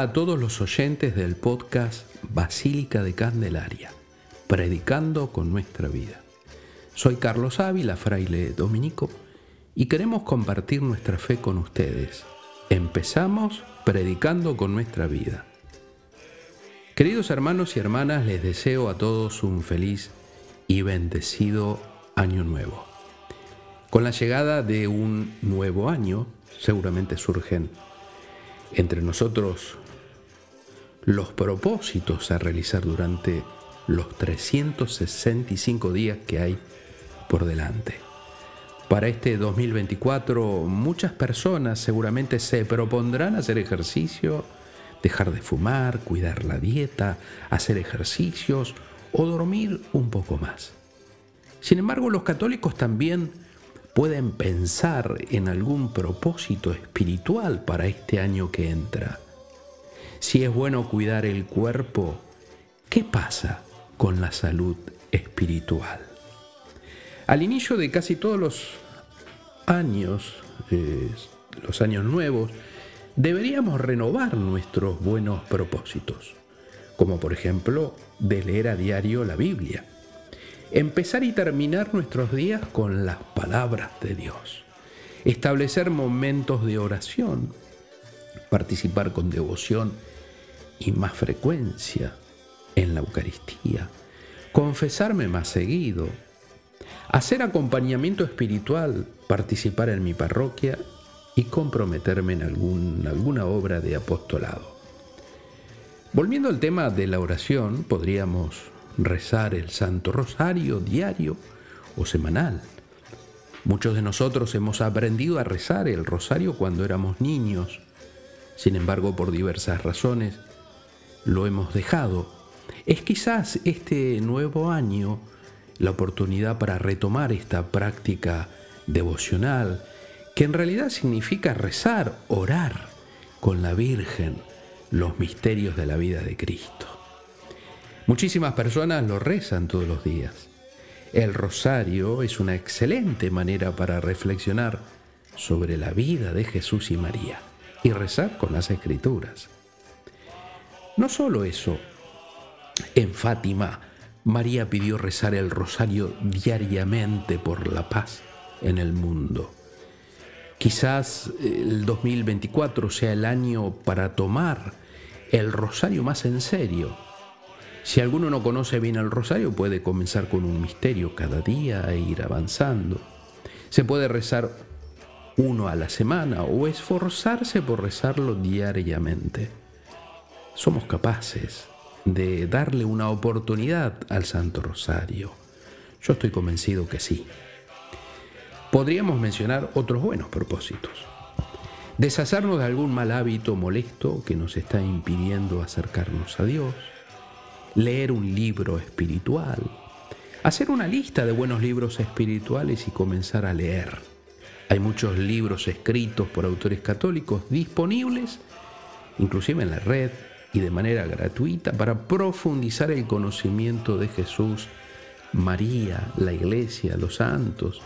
A todos los oyentes del podcast Basílica de Candelaria, predicando con nuestra vida. Soy Carlos Ávila, fraile dominico, y queremos compartir nuestra fe con ustedes. Empezamos predicando con nuestra vida. Queridos hermanos y hermanas, les deseo a todos un feliz y bendecido año nuevo. Con la llegada de un nuevo año, seguramente surgen entre nosotros los propósitos a realizar durante los 365 días que hay por delante. Para este 2024 muchas personas seguramente se propondrán hacer ejercicio, dejar de fumar, cuidar la dieta, hacer ejercicios o dormir un poco más. Sin embargo, los católicos también pueden pensar en algún propósito espiritual para este año que entra. Si es bueno cuidar el cuerpo, ¿qué pasa con la salud espiritual? Al inicio de casi todos los años, eh, los años nuevos, deberíamos renovar nuestros buenos propósitos, como por ejemplo de leer a diario la Biblia Empezar y terminar nuestros días con las palabras de Dios. Establecer momentos de oración. Participar con devoción y más frecuencia en la Eucaristía. Confesarme más seguido. Hacer acompañamiento espiritual. Participar en mi parroquia y comprometerme en alguna obra de apostolado. Volviendo al tema de la oración, podríamos rezar el Santo Rosario diario o semanal. Muchos de nosotros hemos aprendido a rezar el rosario cuando éramos niños. Sin embargo, por diversas razones, lo hemos dejado. Es quizás este nuevo año la oportunidad para retomar esta práctica devocional, que en realidad significa rezar, orar con la Virgen los misterios de la vida de Cristo. Muchísimas personas lo rezan todos los días. El rosario es una excelente manera para reflexionar sobre la vida de Jesús y María y rezar con las escrituras. No solo eso, en Fátima, María pidió rezar el rosario diariamente por la paz en el mundo. Quizás el 2024 sea el año para tomar el rosario más en serio si alguno no conoce bien el rosario, puede comenzar con un misterio cada día e ir avanzando. Se puede rezar uno a la semana o esforzarse por rezarlo diariamente. Somos capaces de darle una oportunidad al Santo Rosario. Yo estoy convencido que sí. Podríamos mencionar otros buenos propósitos. Deshacernos de algún mal hábito molesto que nos está impidiendo acercarnos a Dios leer un libro espiritual, hacer una lista de buenos libros espirituales y comenzar a leer. Hay muchos libros escritos por autores católicos disponibles, inclusive en la red y de manera gratuita, para profundizar el conocimiento de Jesús, María, la Iglesia, los santos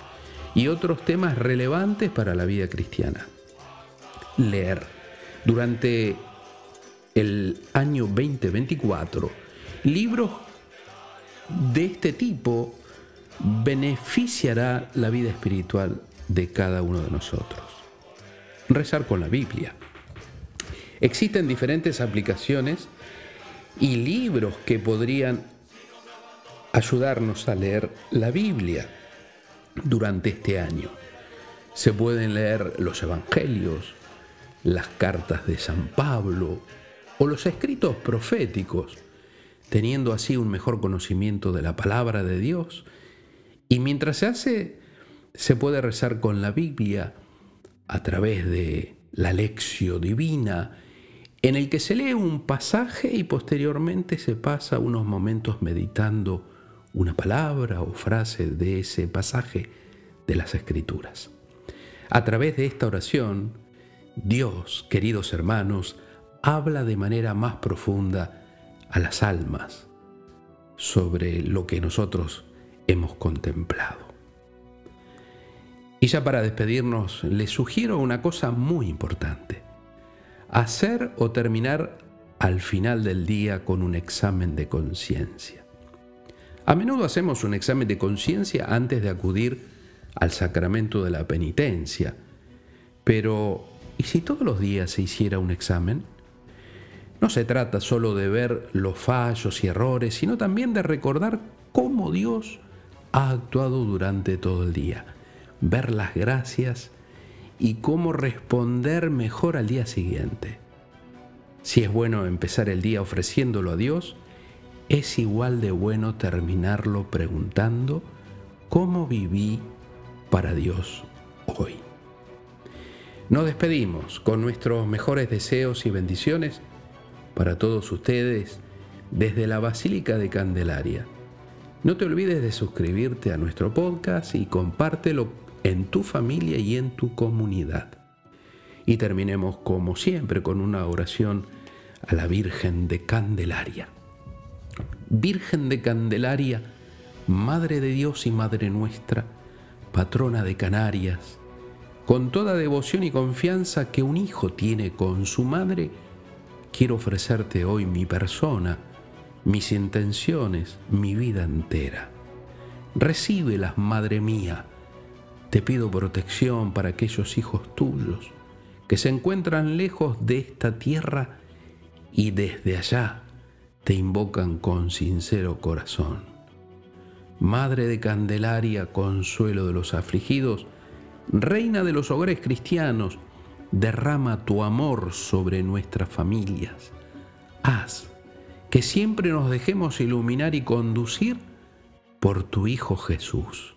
y otros temas relevantes para la vida cristiana. Leer. Durante el año 2024, libros de este tipo beneficiará la vida espiritual de cada uno de nosotros. Rezar con la Biblia. Existen diferentes aplicaciones y libros que podrían ayudarnos a leer la Biblia durante este año. Se pueden leer los Evangelios, las cartas de San Pablo o los escritos proféticos teniendo así un mejor conocimiento de la palabra de Dios. Y mientras se hace, se puede rezar con la Biblia a través de la lección divina, en el que se lee un pasaje y posteriormente se pasa unos momentos meditando una palabra o frase de ese pasaje de las Escrituras. A través de esta oración, Dios, queridos hermanos, habla de manera más profunda a las almas sobre lo que nosotros hemos contemplado. Y ya para despedirnos, les sugiero una cosa muy importante. Hacer o terminar al final del día con un examen de conciencia. A menudo hacemos un examen de conciencia antes de acudir al sacramento de la penitencia, pero ¿y si todos los días se hiciera un examen? No se trata solo de ver los fallos y errores, sino también de recordar cómo Dios ha actuado durante todo el día, ver las gracias y cómo responder mejor al día siguiente. Si es bueno empezar el día ofreciéndolo a Dios, es igual de bueno terminarlo preguntando cómo viví para Dios hoy. Nos despedimos con nuestros mejores deseos y bendiciones para todos ustedes desde la Basílica de Candelaria. No te olvides de suscribirte a nuestro podcast y compártelo en tu familia y en tu comunidad. Y terminemos como siempre con una oración a la Virgen de Candelaria. Virgen de Candelaria, Madre de Dios y Madre nuestra, patrona de Canarias, con toda devoción y confianza que un hijo tiene con su madre, quiero ofrecerte hoy mi persona, mis intenciones, mi vida entera. Recíbelas, Madre mía. Te pido protección para aquellos hijos tuyos que se encuentran lejos de esta tierra y desde allá te invocan con sincero corazón. Madre de Candelaria, consuelo de los afligidos, Reina de los hogares cristianos, derrama tu amor sobre nuestras familias. Haz que siempre nos dejemos iluminar y conducir por tu Hijo Jesús,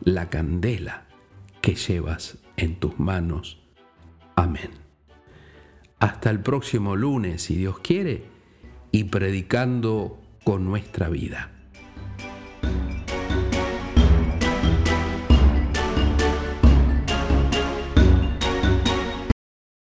la candela que llevas en tus manos. Amén. Hasta el próximo lunes, si Dios quiere, y predicando con nuestra vida.